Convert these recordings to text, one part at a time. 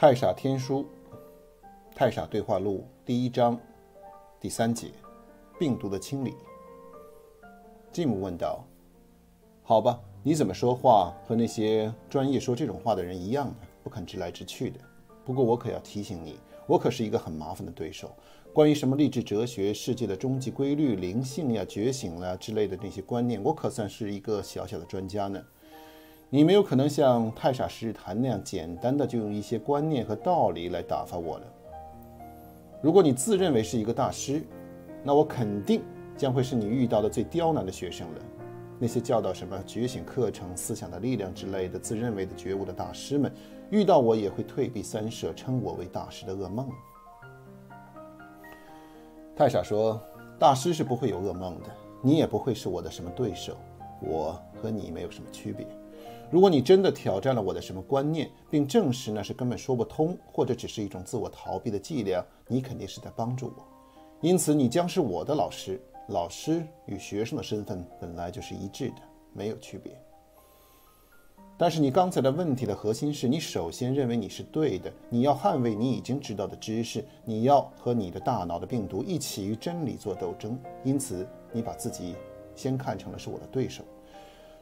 太傻天书，太傻对话录第一章第三节，病毒的清理。吉姆问道：“好吧，你怎么说话和那些专业说这种话的人一样呢？不肯直来直去的。不过我可要提醒你，我可是一个很麻烦的对手。关于什么励志哲学、世界的终极规律、灵性呀、觉醒了之类的那些观念，我可算是一个小小的专家呢。”你没有可能像太傻十日谈那样简单的就用一些观念和道理来打发我了。如果你自认为是一个大师，那我肯定将会是你遇到的最刁难的学生了。那些教导什么觉醒课程、思想的力量之类的自认为的觉悟的大师们，遇到我也会退避三舍，称我为大师的噩梦。太傻说：“大师是不会有噩梦的，你也不会是我的什么对手，我和你没有什么区别。”如果你真的挑战了我的什么观念，并证实那是根本说不通，或者只是一种自我逃避的伎俩，你肯定是在帮助我。因此，你将是我的老师。老师与学生的身份本来就是一致的，没有区别。但是，你刚才的问题的核心是你首先认为你是对的，你要捍卫你已经知道的知识，你要和你的大脑的病毒一起与真理做斗争。因此，你把自己先看成了是我的对手。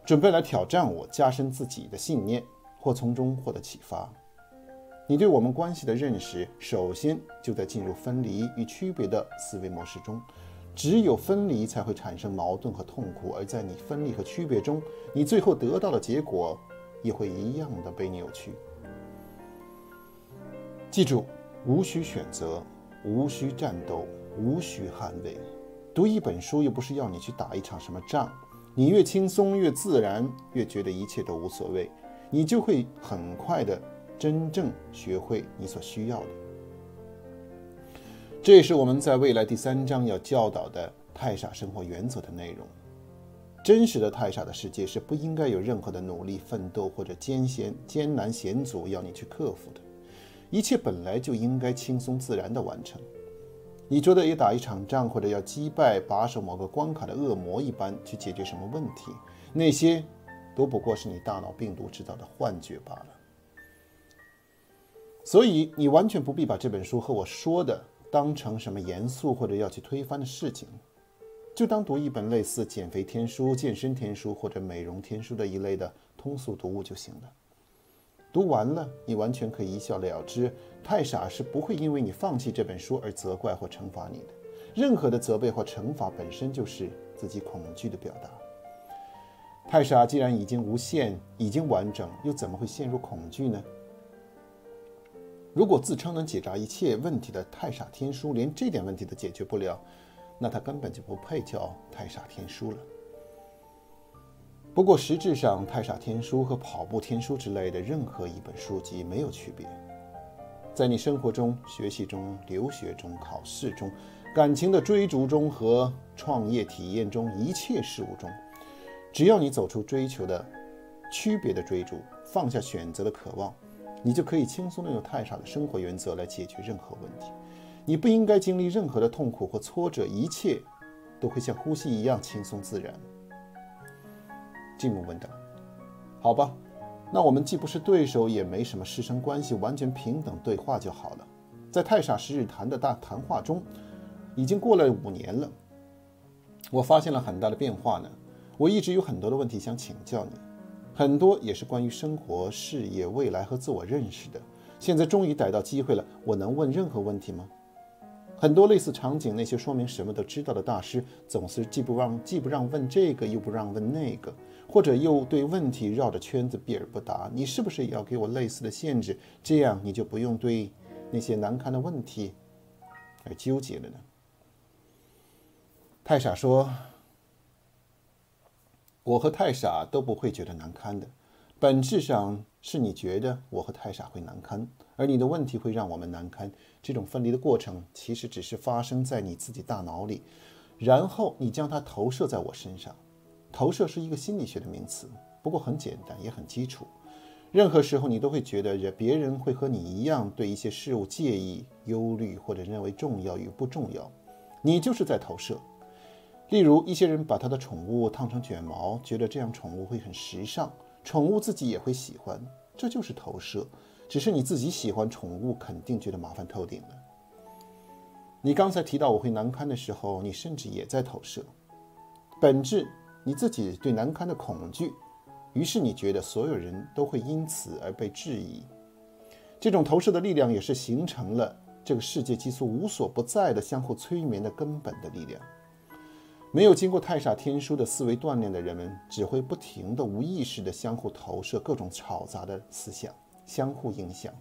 准备来挑战我，加深自己的信念，或从中获得启发。你对我们关系的认识，首先就在进入分离与区别的思维模式中。只有分离才会产生矛盾和痛苦，而在你分离和区别中，你最后得到的结果也会一样的被扭曲。记住，无需选择，无需战斗，无需捍卫。读一本书又不是要你去打一场什么仗。你越轻松越自然，越觉得一切都无所谓，你就会很快的真正学会你所需要的。这也是我们在未来第三章要教导的太傻生活原则的内容。真实的太傻的世界是不应该有任何的努力奋斗或者艰险艰难险阻要你去克服的，一切本来就应该轻松自然的完成。你觉得要打一场仗，或者要击败把守某个关卡的恶魔一般去解决什么问题，那些都不过是你大脑病毒制造的幻觉罢了。所以你完全不必把这本书和我说的当成什么严肃或者要去推翻的事情，就当读一本类似《减肥天书》《健身天书》或者《美容天书》的一类的通俗读物就行了。读完了，你完全可以一笑了之。太傻是不会因为你放弃这本书而责怪或惩罚你的。任何的责备或惩罚本身就是自己恐惧的表达。太傻既然已经无限，已经完整，又怎么会陷入恐惧呢？如果自称能解答一切问题的太傻天书连这点问题都解决不了，那他根本就不配叫太傻天书了。不过，实质上，《太傻天书》和《跑步天书》之类的任何一本书籍没有区别。在你生活中、学习中、留学中、考试中、感情的追逐中和创业体验中一切事物中，只要你走出追求的区别的追逐，放下选择的渴望，你就可以轻松地用太傻的生活原则来解决任何问题。你不应该经历任何的痛苦或挫折，一切都会像呼吸一样轻松自然。吉姆问道：“好吧，那我们既不是对手，也没什么师生关系，完全平等对话就好了。在太傻十日谈的大谈话中，已经过了五年了，我发现了很大的变化呢。我一直有很多的问题想请教你，很多也是关于生活、事业、未来和自我认识的。现在终于逮到机会了，我能问任何问题吗？”很多类似场景，那些说明什么都知道的大师，总是既不让既不让问这个，又不让问那个，或者又对问题绕着圈子避而不答。你是不是也要给我类似的限制？这样你就不用对那些难堪的问题而纠结了呢？太傻说：“我和太傻都不会觉得难堪的，本质上是你觉得我和太傻会难堪。”而你的问题会让我们难堪。这种分离的过程其实只是发生在你自己大脑里，然后你将它投射在我身上。投射是一个心理学的名词，不过很简单也很基础。任何时候你都会觉得人别人会和你一样对一些事物介意、忧虑或者认为重要与不重要，你就是在投射。例如，一些人把他的宠物烫成卷毛，觉得这样宠物会很时尚，宠物自己也会喜欢，这就是投射。只是你自己喜欢宠物，肯定觉得麻烦透顶了。你刚才提到我会难堪的时候，你甚至也在投射，本质你自己对难堪的恐惧，于是你觉得所有人都会因此而被质疑。这种投射的力量也是形成了这个世界激素无所不在的相互催眠的根本的力量。没有经过太傻天书的思维锻炼的人们，只会不停地无意识地相互投射各种吵杂的思想，相互影响。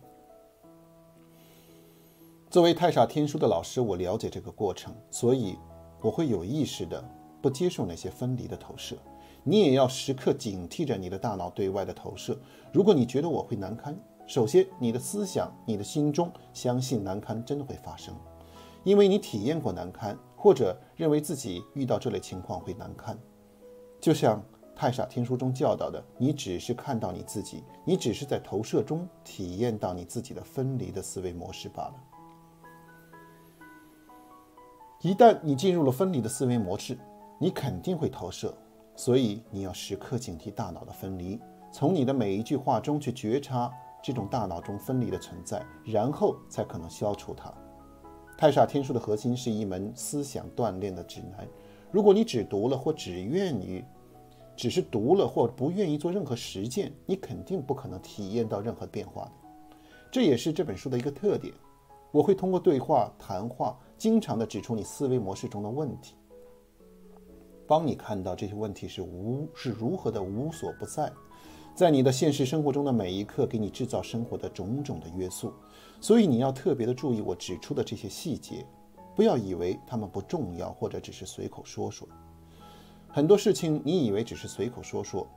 作为太傻天书的老师，我了解这个过程，所以我会有意识地不接受那些分离的投射。你也要时刻警惕着你的大脑对外的投射。如果你觉得我会难堪，首先你的思想、你的心中相信难堪真的会发生，因为你体验过难堪。或者认为自己遇到这类情况会难堪，就像太傻天书中教导的，你只是看到你自己，你只是在投射中体验到你自己的分离的思维模式罢了。一旦你进入了分离的思维模式，你肯定会投射，所以你要时刻警惕大脑的分离，从你的每一句话中去觉察这种大脑中分离的存在，然后才可能消除它。太煞天书的核心是一门思想锻炼的指南。如果你只读了或只愿意，只是读了或不愿意做任何实践，你肯定不可能体验到任何变化的。这也是这本书的一个特点。我会通过对话、谈话，经常地指出你思维模式中的问题，帮你看到这些问题是无是如何的无所不在。在你的现实生活中的每一刻，给你制造生活的种种的约束，所以你要特别的注意我指出的这些细节，不要以为他们不重要，或者只是随口说说。很多事情你以为只是随口说说，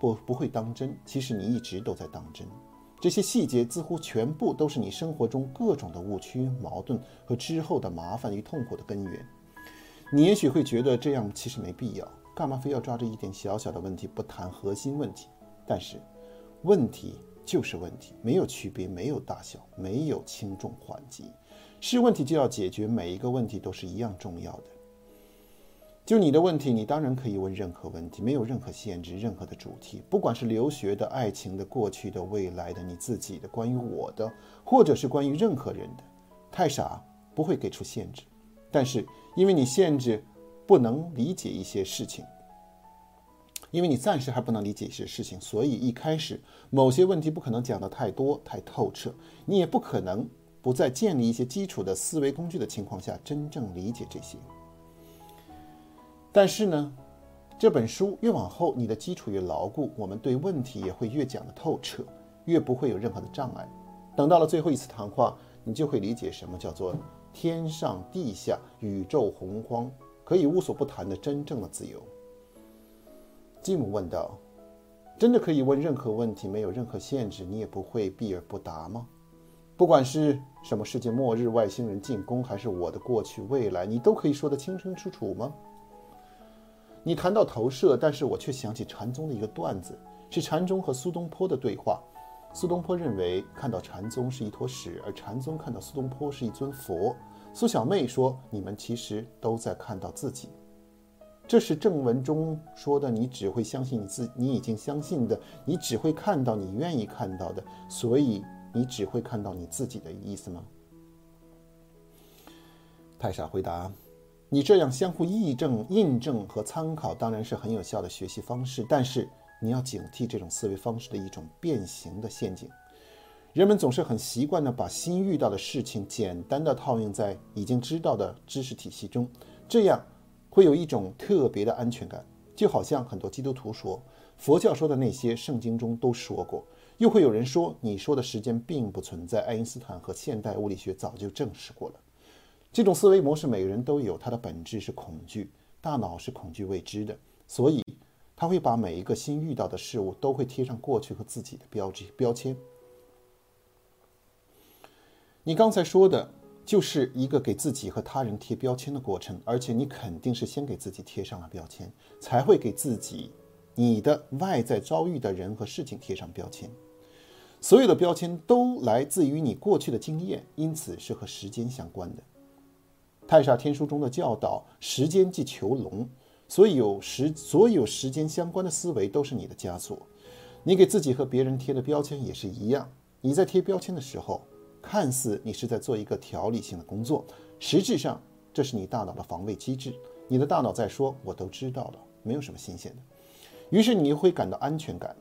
不不会当真，其实你一直都在当真。这些细节似乎全部都是你生活中各种的误区、矛盾和之后的麻烦与痛苦的根源。你也许会觉得这样其实没必要，干嘛非要抓着一点小小的问题不谈核心问题？但是，问题就是问题，没有区别，没有大小，没有轻重缓急，是问题就要解决，每一个问题都是一样重要的。就你的问题，你当然可以问任何问题，没有任何限制，任何的主题，不管是留学的、爱情的、过去的、未来的、你自己的、关于我的，或者是关于任何人的，太傻不会给出限制。但是，因为你限制不能理解一些事情。因为你暂时还不能理解一些事情，所以一开始某些问题不可能讲得太多太透彻，你也不可能不在建立一些基础的思维工具的情况下真正理解这些。但是呢，这本书越往后，你的基础越牢固，我们对问题也会越讲得透彻，越不会有任何的障碍。等到了最后一次谈话，你就会理解什么叫做天上地下、宇宙洪荒，可以无所不谈的真正的自由。继母问道：“真的可以问任何问题，没有任何限制，你也不会避而不答吗？不管是什么世界末日、外星人进攻，还是我的过去、未来，你都可以说得清清楚楚吗？”你谈到投射，但是我却想起禅宗的一个段子，是禅宗和苏东坡的对话。苏东坡认为看到禅宗是一坨屎，而禅宗看到苏东坡是一尊佛。苏小妹说：“你们其实都在看到自己。”这是正文中说的，你只会相信你自你已经相信的，你只会看到你愿意看到的，所以你只会看到你自己的意思吗？太傻回答：你这样相互验证、印证和参考当然是很有效的学习方式，但是你要警惕这种思维方式的一种变形的陷阱。人们总是很习惯地把新遇到的事情简单地套用在已经知道的知识体系中，这样。会有一种特别的安全感，就好像很多基督徒说，佛教说的那些圣经中都说过。又会有人说，你说的时间并不存在，爱因斯坦和现代物理学早就证实过了。这种思维模式每个人都有，它的本质是恐惧，大脑是恐惧未知的，所以他会把每一个新遇到的事物都会贴上过去和自己的标志标签。你刚才说的。就是一个给自己和他人贴标签的过程，而且你肯定是先给自己贴上了标签，才会给自己、你的外在遭遇的人和事情贴上标签。所有的标签都来自于你过去的经验，因此是和时间相关的。太煞天书中的教导：时间即囚笼，所以有时所有时间相关的思维都是你的枷锁。你给自己和别人贴的标签也是一样。你在贴标签的时候，看似你是在做一个条理性的工作，实质上这是你大脑的防卫机制。你的大脑在说：“我都知道了，没有什么新鲜的。”于是你会感到安全感。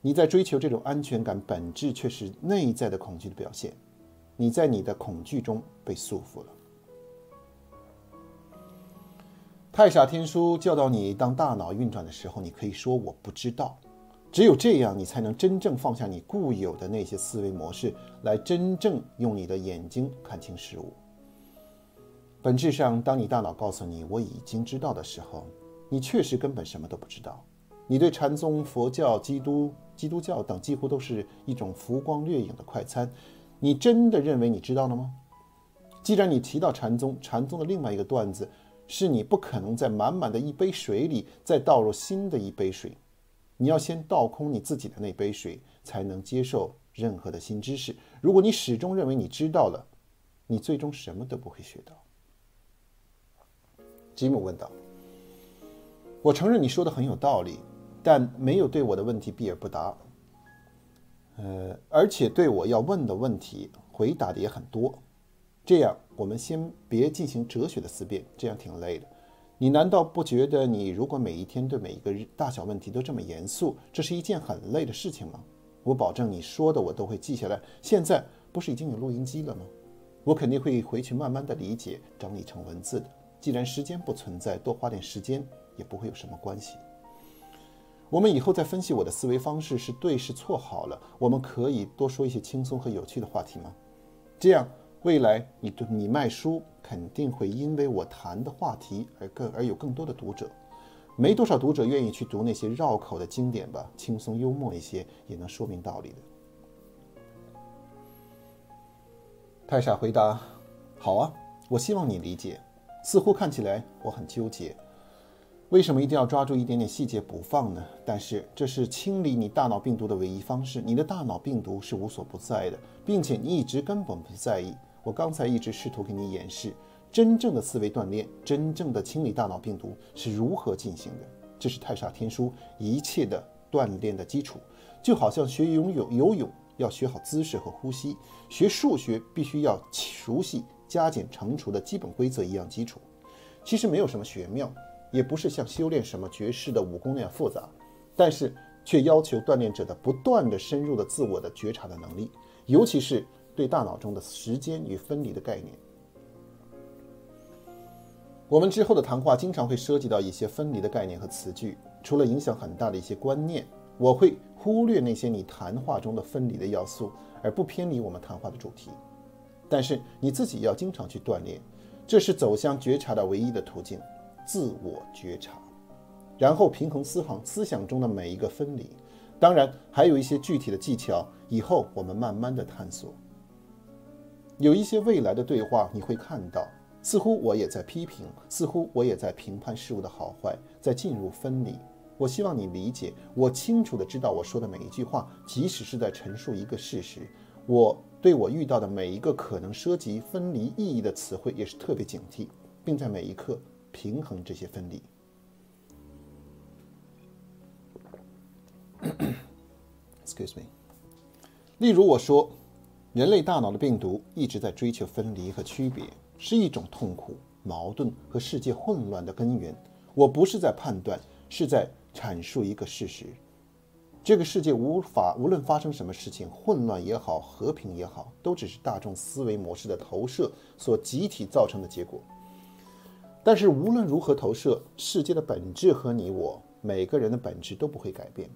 你在追求这种安全感，本质却是内在的恐惧的表现。你在你的恐惧中被束缚了。太傻天书教导你：当大脑运转的时候，你可以说“我不知道”。只有这样，你才能真正放下你固有的那些思维模式，来真正用你的眼睛看清事物。本质上，当你大脑告诉你“我已经知道”的时候，你确实根本什么都不知道。你对禅宗、佛教、基督、基督教等几乎都是一种浮光掠影的快餐。你真的认为你知道了吗？既然你提到禅宗，禅宗的另外一个段子是你不可能在满满的一杯水里再倒入新的一杯水。你要先倒空你自己的那杯水，才能接受任何的新知识。如果你始终认为你知道了，你最终什么都不会学到。吉姆问道：“我承认你说的很有道理，但没有对我的问题避而不答。呃，而且对我要问的问题回答的也很多。这样，我们先别进行哲学的思辨，这样挺累的。”你难道不觉得，你如果每一天对每一个大小问题都这么严肃，这是一件很累的事情吗？我保证你说的我都会记下来。现在不是已经有录音机了吗？我肯定会回去慢慢的理解，整理成文字的。既然时间不存在，多花点时间也不会有什么关系。我们以后再分析我的思维方式是对是错好了，我们可以多说一些轻松和有趣的话题吗？这样。未来你对你卖书肯定会因为我谈的话题而更而有更多的读者，没多少读者愿意去读那些绕口的经典吧，轻松幽默一些也能说明道理的。太傻回答：“好啊，我希望你理解。似乎看起来我很纠结，为什么一定要抓住一点点细节不放呢？但是这是清理你大脑病毒的唯一方式。你的大脑病毒是无所不在的，并且你一直根本不在意。”我刚才一直试图给你演示，真正的思维锻炼，真正的清理大脑病毒是如何进行的。这是太傻天书一切的锻炼的基础，就好像学游泳，游泳要学好姿势和呼吸，学数学必须要熟悉加减乘除的基本规则一样基础。其实没有什么玄妙，也不是像修炼什么绝世的武功那样复杂，但是却要求锻炼者的不断的深入的自我的觉察的能力，尤其是。对大脑中的时间与分离的概念，我们之后的谈话经常会涉及到一些分离的概念和词句。除了影响很大的一些观念，我会忽略那些你谈话中的分离的要素，而不偏离我们谈话的主题。但是你自己要经常去锻炼，这是走向觉察的唯一的途径——自我觉察，然后平衡思考思想中的每一个分离。当然，还有一些具体的技巧，以后我们慢慢的探索。有一些未来的对话，你会看到，似乎我也在批评，似乎我也在评判事物的好坏，在进入分离。我希望你理解，我清楚的知道我说的每一句话，即使是在陈述一个事实，我对我遇到的每一个可能涉及分离意义的词汇也是特别警惕，并在每一刻平衡这些分离。Excuse me。例如我说。人类大脑的病毒一直在追求分离和区别，是一种痛苦、矛盾和世界混乱的根源。我不是在判断，是在阐述一个事实。这个世界无法，无论发生什么事情，混乱也好，和平也好，都只是大众思维模式的投射所集体造成的结果。但是无论如何投射，世界的本质和你我每个人的本质都不会改变。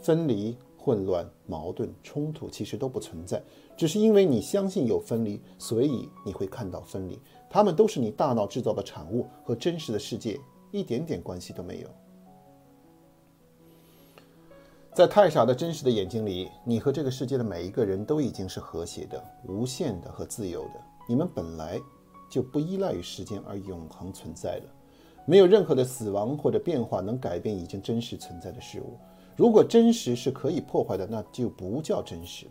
分离。混乱、矛盾、冲突其实都不存在，只是因为你相信有分离，所以你会看到分离。它们都是你大脑制造的产物，和真实的世界一点点关系都没有。在太傻的真实的眼睛里，你和这个世界的每一个人都已经是和谐的、无限的和自由的。你们本来就不依赖于时间而永恒存在了，没有任何的死亡或者变化能改变已经真实存在的事物。如果真实是可以破坏的，那就不叫真实。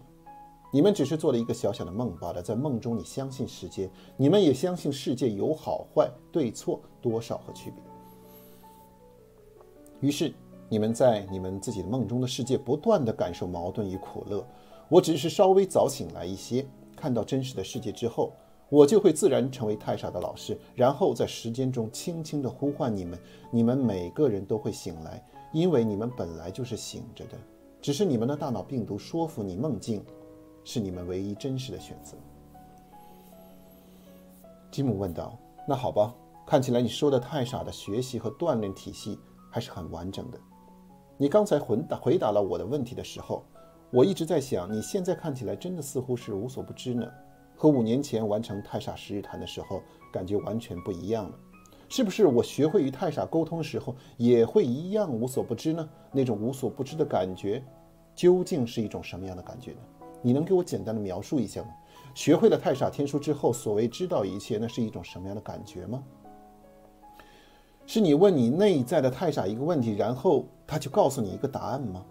你们只是做了一个小小的梦罢了。在梦中，你相信时间，你们也相信世界有好坏、对错、多少和区别。于是，你们在你们自己的梦中的世界不断的感受矛盾与苦乐。我只是稍微早醒来一些，看到真实的世界之后，我就会自然成为太傻的老师，然后在时间中轻轻的呼唤你们，你们每个人都会醒来，因为你们本来就是醒着的，只是你们的大脑病毒说服你梦境是你们唯一真实的选择。吉姆问道：“那好吧，看起来你说的太傻的学习和锻炼体系还是很完整的。你刚才回答回答了我的问题的时候。”我一直在想，你现在看起来真的似乎是无所不知呢，和五年前完成太傻十日谈的时候感觉完全不一样了。是不是我学会与太傻沟通的时候也会一样无所不知呢？那种无所不知的感觉，究竟是一种什么样的感觉呢？你能给我简单的描述一下吗？学会了太傻天书之后，所谓知道一切，那是一种什么样的感觉吗？是你问你内在的太傻一个问题，然后他就告诉你一个答案吗？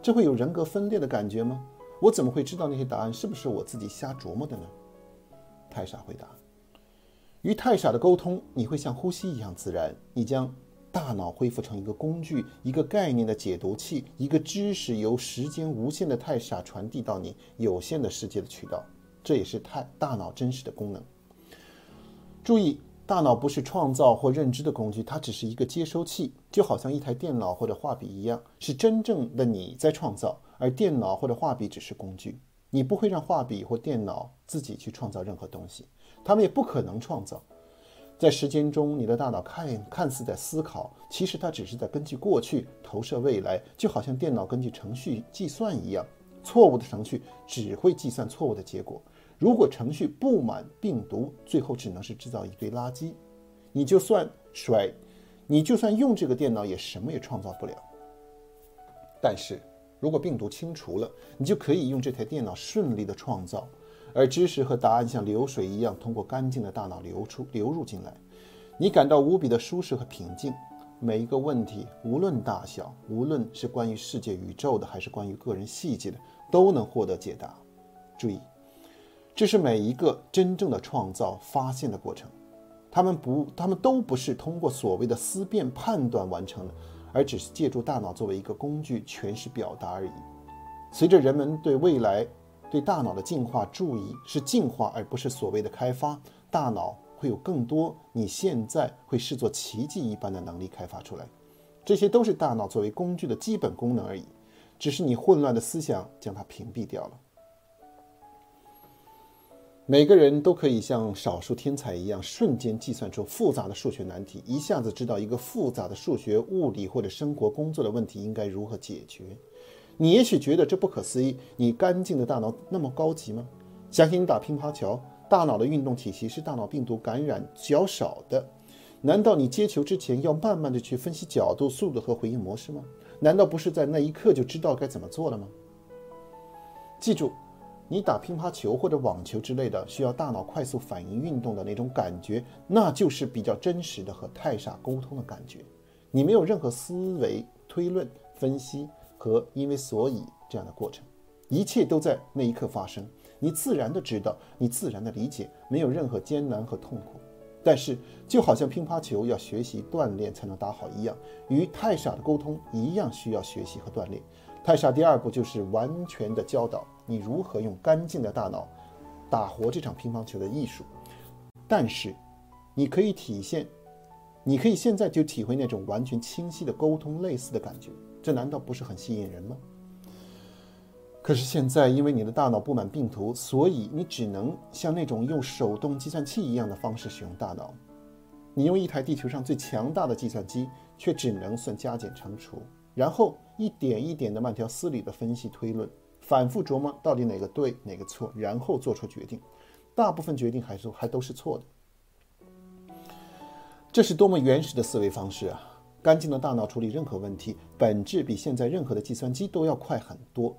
这会有人格分裂的感觉吗？我怎么会知道那些答案是不是我自己瞎琢磨的呢？太傻回答：与太傻的沟通，你会像呼吸一样自然。你将大脑恢复成一个工具，一个概念的解读器，一个知识由时间无限的太傻传递到你有限的世界的渠道。这也是太大脑真实的功能。注意。大脑不是创造或认知的工具，它只是一个接收器，就好像一台电脑或者画笔一样，是真正的你在创造，而电脑或者画笔只是工具。你不会让画笔或电脑自己去创造任何东西，他们也不可能创造。在时间中，你的大脑看看似在思考，其实它只是在根据过去投射未来，就好像电脑根据程序计算一样，错误的程序只会计算错误的结果。如果程序布满病毒，最后只能是制造一堆垃圾。你就算甩，你就算用这个电脑，也什么也创造不了。但是如果病毒清除了，你就可以用这台电脑顺利的创造，而知识和答案像流水一样通过干净的大脑流出、流入进来。你感到无比的舒适和平静。每一个问题，无论大小，无论是关于世界、宇宙的，还是关于个人细节的，都能获得解答。注意。这是每一个真正的创造发现的过程，他们不，他们都不是通过所谓的思辨判断完成的，而只是借助大脑作为一个工具诠释表达而已。随着人们对未来、对大脑的进化，注意是进化而不是所谓的开发，大脑会有更多你现在会视作奇迹一般的能力开发出来。这些都是大脑作为工具的基本功能而已，只是你混乱的思想将它屏蔽掉了。每个人都可以像少数天才一样，瞬间计算出复杂的数学难题，一下子知道一个复杂的数学、物理或者生活工作的问题应该如何解决。你也许觉得这不可思议，你干净的大脑那么高级吗？相信你打乒乓球，大脑的运动体系是大脑病毒感染较少的。难道你接球之前要慢慢的去分析角度、速度和回应模式吗？难道不是在那一刻就知道该怎么做了吗？记住。你打乒乓球或者网球之类的，需要大脑快速反应运动的那种感觉，那就是比较真实的和太傻沟通的感觉。你没有任何思维、推论、分析和因为所以这样的过程，一切都在那一刻发生。你自然的知道，你自然的理解，没有任何艰难和痛苦。但是，就好像乒乓球要学习锻炼才能打好一样，与太傻的沟通一样需要学习和锻炼。太傻第二步就是完全的教导。你如何用干净的大脑打活这场乒乓球的艺术？但是，你可以体现，你可以现在就体会那种完全清晰的沟通类似的感觉，这难道不是很吸引人吗？可是现在，因为你的大脑布满病毒，所以你只能像那种用手动计算器一样的方式使用大脑。你用一台地球上最强大的计算机，却只能算加减乘除，然后一点一点的慢条斯理的分析推论。反复琢磨到底哪个对哪个错，然后做出决定。大部分决定还是还都是错的。这是多么原始的思维方式啊！干净的大脑处理任何问题，本质比现在任何的计算机都要快很多。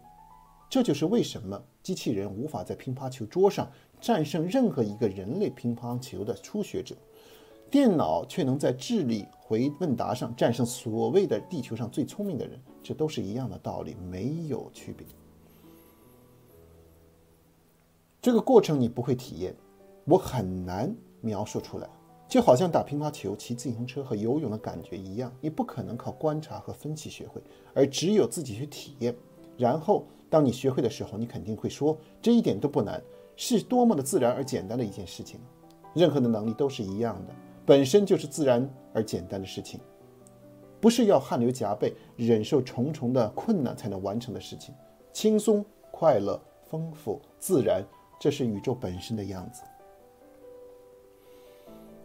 这就是为什么机器人无法在乒乓球桌上战胜任何一个人类乒乓球的初学者，电脑却能在智力回问答上战胜所谓的地球上最聪明的人。这都是一样的道理，没有区别。这个过程你不会体验，我很难描述出来，就好像打乒乓球、骑自行车和游泳的感觉一样，你不可能靠观察和分析学会，而只有自己去体验。然后当你学会的时候，你肯定会说，这一点都不难，是多么的自然而简单的一件事情。任何的能力都是一样的，本身就是自然而简单的事情，不是要汗流浃背、忍受重重的困难才能完成的事情。轻松、快乐、丰富、自然，这是宇宙本身的样子。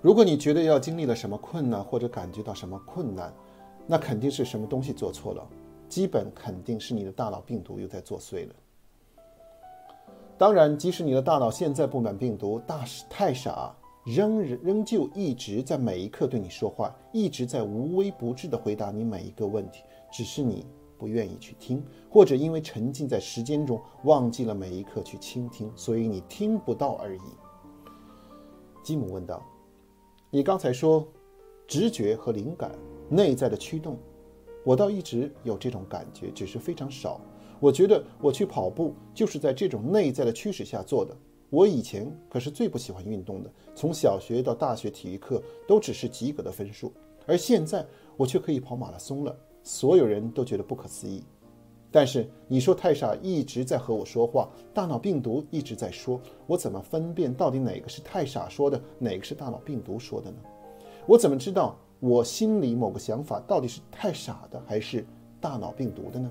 如果你觉得要经历了什么困难，或者感觉到什么困难，那肯定是什么东西做错了，基本肯定是你的大脑病毒又在作祟了。当然，即使你的大脑现在布满病毒，大太傻。仍仍旧一直在每一刻对你说话，一直在无微不至地回答你每一个问题，只是你不愿意去听，或者因为沉浸在时间中忘记了每一刻去倾听，所以你听不到而已。吉姆问道：“你刚才说直觉和灵感，内在的驱动，我倒一直有这种感觉，只是非常少。我觉得我去跑步就是在这种内在的驱使下做的。”我以前可是最不喜欢运动的，从小学到大学体育课都只是及格的分数，而现在我却可以跑马拉松了，所有人都觉得不可思议。但是你说太傻一直在和我说话，大脑病毒一直在说，我怎么分辨到底哪个是太傻说的，哪个是大脑病毒说的呢？我怎么知道我心里某个想法到底是太傻的，还是大脑病毒的呢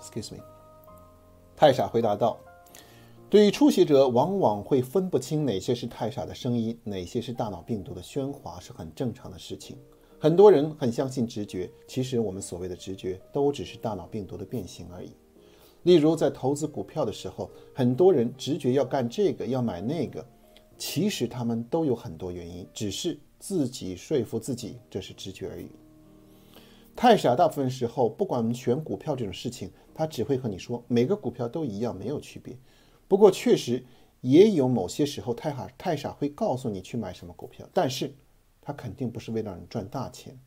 ？Excuse me，太傻回答道：“对于初学者，往往会分不清哪些是太傻的声音，哪些是大脑病毒的喧哗，是很正常的事情。很多人很相信直觉，其实我们所谓的直觉，都只是大脑病毒的变形而已。例如，在投资股票的时候，很多人直觉要干这个，要买那个，其实他们都有很多原因，只是自己说服自己这是直觉而已。”太傻，大部分时候，不管选股票这种事情，他只会和你说每个股票都一样，没有区别。不过，确实也有某些时候，太傻太傻会告诉你去买什么股票，但是他肯定不是为了让你赚大钱，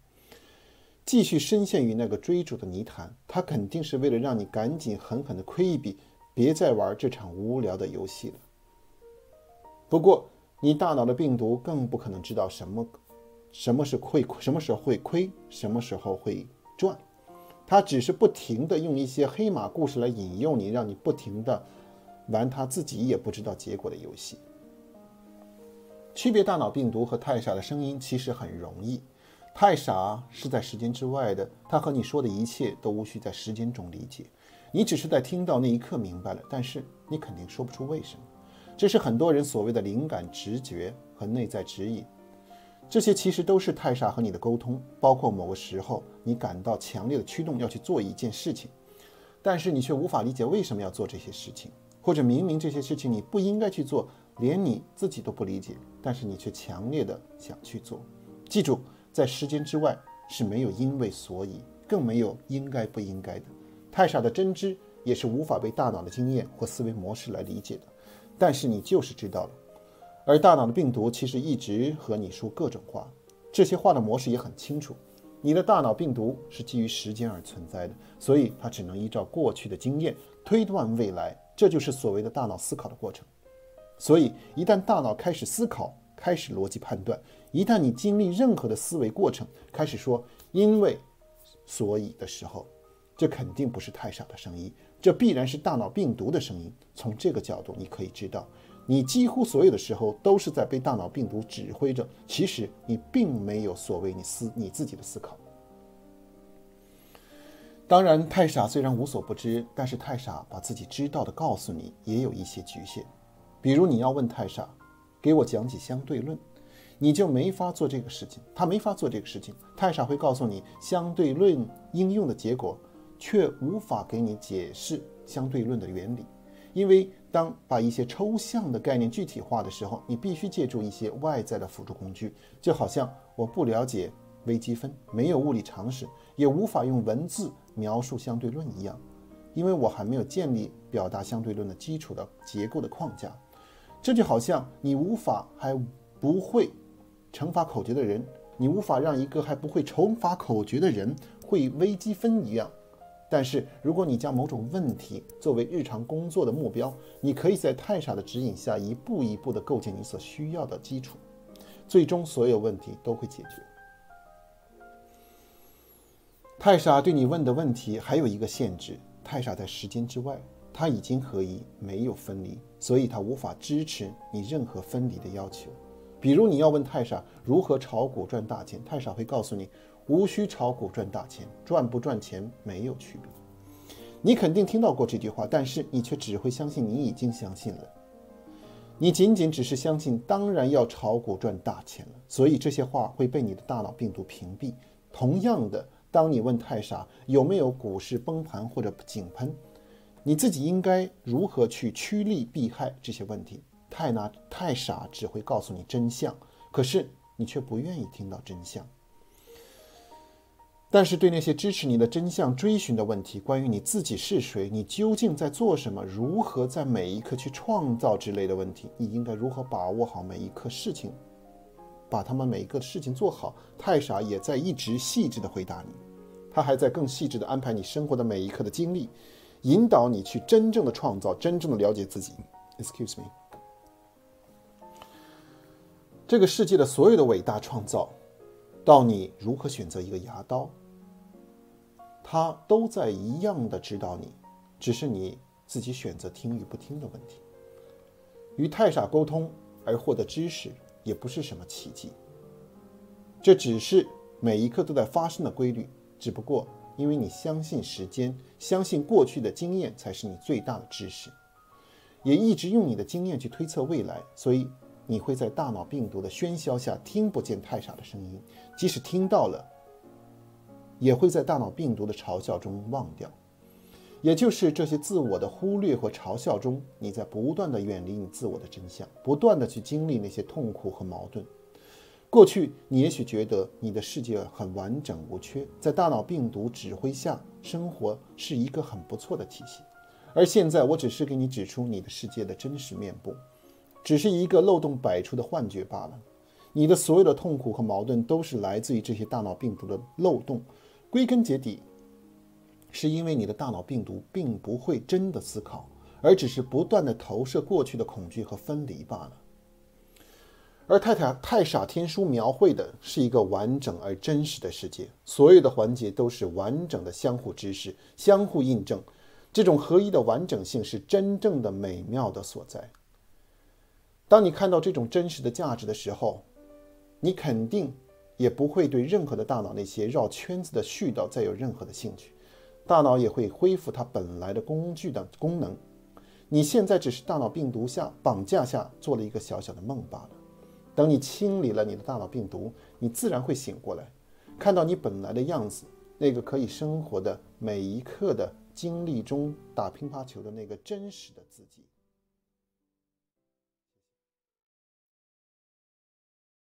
继续深陷于那个追逐的泥潭。他肯定是为了让你赶紧狠狠地亏一笔，别再玩这场无聊的游戏了。不过，你大脑的病毒更不可能知道什么。什么是会亏？什么时候会亏？什么时候会赚？它只是不停地用一些黑马故事来引诱你，让你不停地玩他自己也不知道结果的游戏。区别大脑病毒和太傻的声音其实很容易。太傻是在时间之外的，他和你说的一切都无需在时间中理解，你只是在听到那一刻明白了，但是你肯定说不出为什么。这是很多人所谓的灵感、直觉和内在指引。这些其实都是太傻和你的沟通，包括某个时候你感到强烈的驱动要去做一件事情，但是你却无法理解为什么要做这些事情，或者明明这些事情你不应该去做，连你自己都不理解，但是你却强烈的想去做。记住，在时间之外是没有因为所以，更没有应该不应该的。太傻的真知也是无法被大脑的经验或思维模式来理解的，但是你就是知道了。而大脑的病毒其实一直和你说各种话，这些话的模式也很清楚。你的大脑病毒是基于时间而存在的，所以它只能依照过去的经验推断未来，这就是所谓的大脑思考的过程。所以，一旦大脑开始思考，开始逻辑判断，一旦你经历任何的思维过程，开始说因为、所以的时候，这肯定不是太傻的声音，这必然是大脑病毒的声音。从这个角度，你可以知道。你几乎所有的时候都是在被大脑病毒指挥着，其实你并没有所谓你思你自己的思考。当然，太傻虽然无所不知，但是太傻把自己知道的告诉你也有一些局限。比如你要问太傻，给我讲解相对论，你就没法做这个事情，他没法做这个事情。太傻会告诉你相对论应用的结果，却无法给你解释相对论的原理。因为当把一些抽象的概念具体化的时候，你必须借助一些外在的辅助工具，就好像我不了解微积分，没有物理常识，也无法用文字描述相对论一样，因为我还没有建立表达相对论的基础的结构的框架。这就好像你无法还不会乘法口诀的人，你无法让一个还不会乘法口诀的人会微积分一样。但是，如果你将某种问题作为日常工作的目标，你可以在太傻的指引下一步一步地构建你所需要的基础。最终所有问题都会解决。太傻对你问的问题还有一个限制：太傻在时间之外，他已经可以没有分离，所以他无法支持你任何分离的要求。比如你要问太傻如何炒股赚大钱，太傻会告诉你，无需炒股赚大钱，赚不赚钱没有区别。你肯定听到过这句话，但是你却只会相信你已经相信了。你仅仅只是相信，当然要炒股赚大钱了，所以这些话会被你的大脑病毒屏蔽。同样的。当你问太傻有没有股市崩盘或者井喷，你自己应该如何去趋利避害这些问题？太拿太傻只会告诉你真相，可是你却不愿意听到真相。但是对那些支持你的真相追寻的问题，关于你自己是谁，你究竟在做什么，如何在每一刻去创造之类的问题，你应该如何把握好每一刻事情？把他们每一个事情做好，太傻也在一直细致的回答你，他还在更细致的安排你生活的每一刻的经历，引导你去真正的创造，真正的了解自己。Excuse me，这个世界的所有的伟大创造，到你如何选择一个牙刀，他都在一样的指导你，只是你自己选择听与不听的问题。与太傻沟通而获得知识。也不是什么奇迹，这只是每一刻都在发生的规律。只不过因为你相信时间，相信过去的经验才是你最大的知识，也一直用你的经验去推测未来，所以你会在大脑病毒的喧嚣下听不见太傻的声音，即使听到了，也会在大脑病毒的嘲笑中忘掉。也就是这些自我的忽略和嘲笑中，你在不断地远离你自我的真相，不断地去经历那些痛苦和矛盾。过去你也许觉得你的世界很完整无缺，在大脑病毒指挥下生活是一个很不错的体系，而现在我只是给你指出你的世界的真实面部，只是一个漏洞百出的幻觉罢了。你的所有的痛苦和矛盾都是来自于这些大脑病毒的漏洞，归根结底。是因为你的大脑病毒并不会真的思考，而只是不断的投射过去的恐惧和分离罢了。而太太太傻天书描绘的是一个完整而真实的世界，所有的环节都是完整的相互支持、相互印证。这种合一的完整性是真正的美妙的所在。当你看到这种真实的价值的时候，你肯定也不会对任何的大脑那些绕圈子的絮叨再有任何的兴趣。大脑也会恢复它本来的工具的功能。你现在只是大脑病毒下绑架下做了一个小小的梦罢了。等你清理了你的大脑病毒，你自然会醒过来，看到你本来的样子，那个可以生活的每一刻的经历中打乒乓球的那个真实的自己。